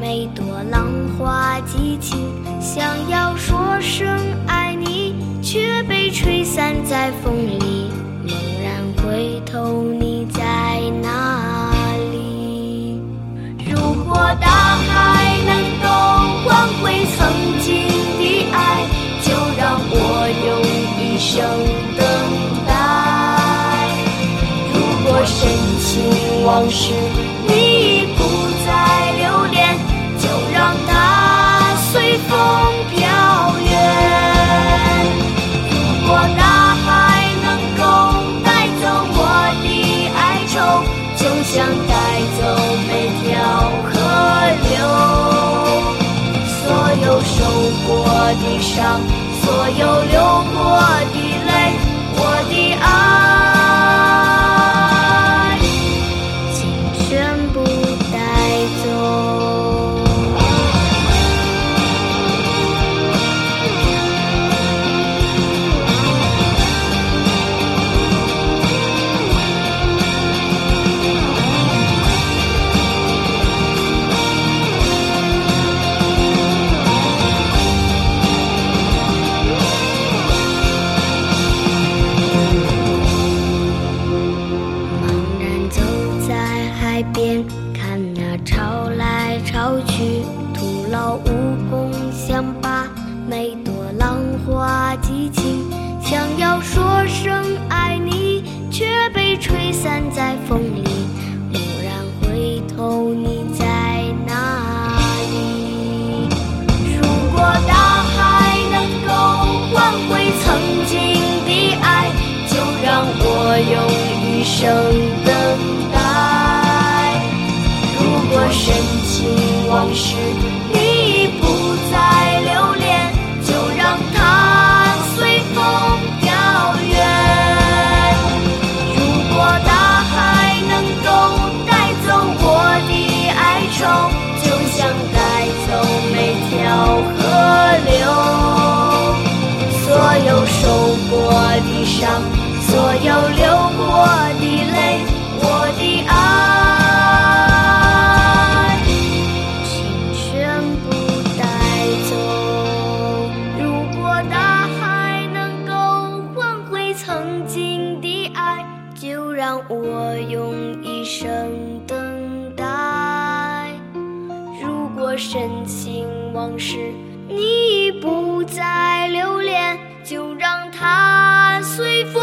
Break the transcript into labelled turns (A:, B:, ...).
A: 每朵浪花记清。想要说声爱你，却被吹散在风里。猛然回头，你在哪里？如果大海能够换回曾经的爱，就让我用一生等待。如果深情往事你所有流海边，看那潮来潮去，徒劳无功，想把每朵浪花记清。想要说声爱你，却被吹散在风里。蓦然回头，你在哪里？如果大海能够换回曾经的爱，就让我用一生有流过的泪，我的爱，请全部带走。如果大海能够换回曾经的爱，就让我用一生等待。如果深情往事你已不再留恋，就让它随风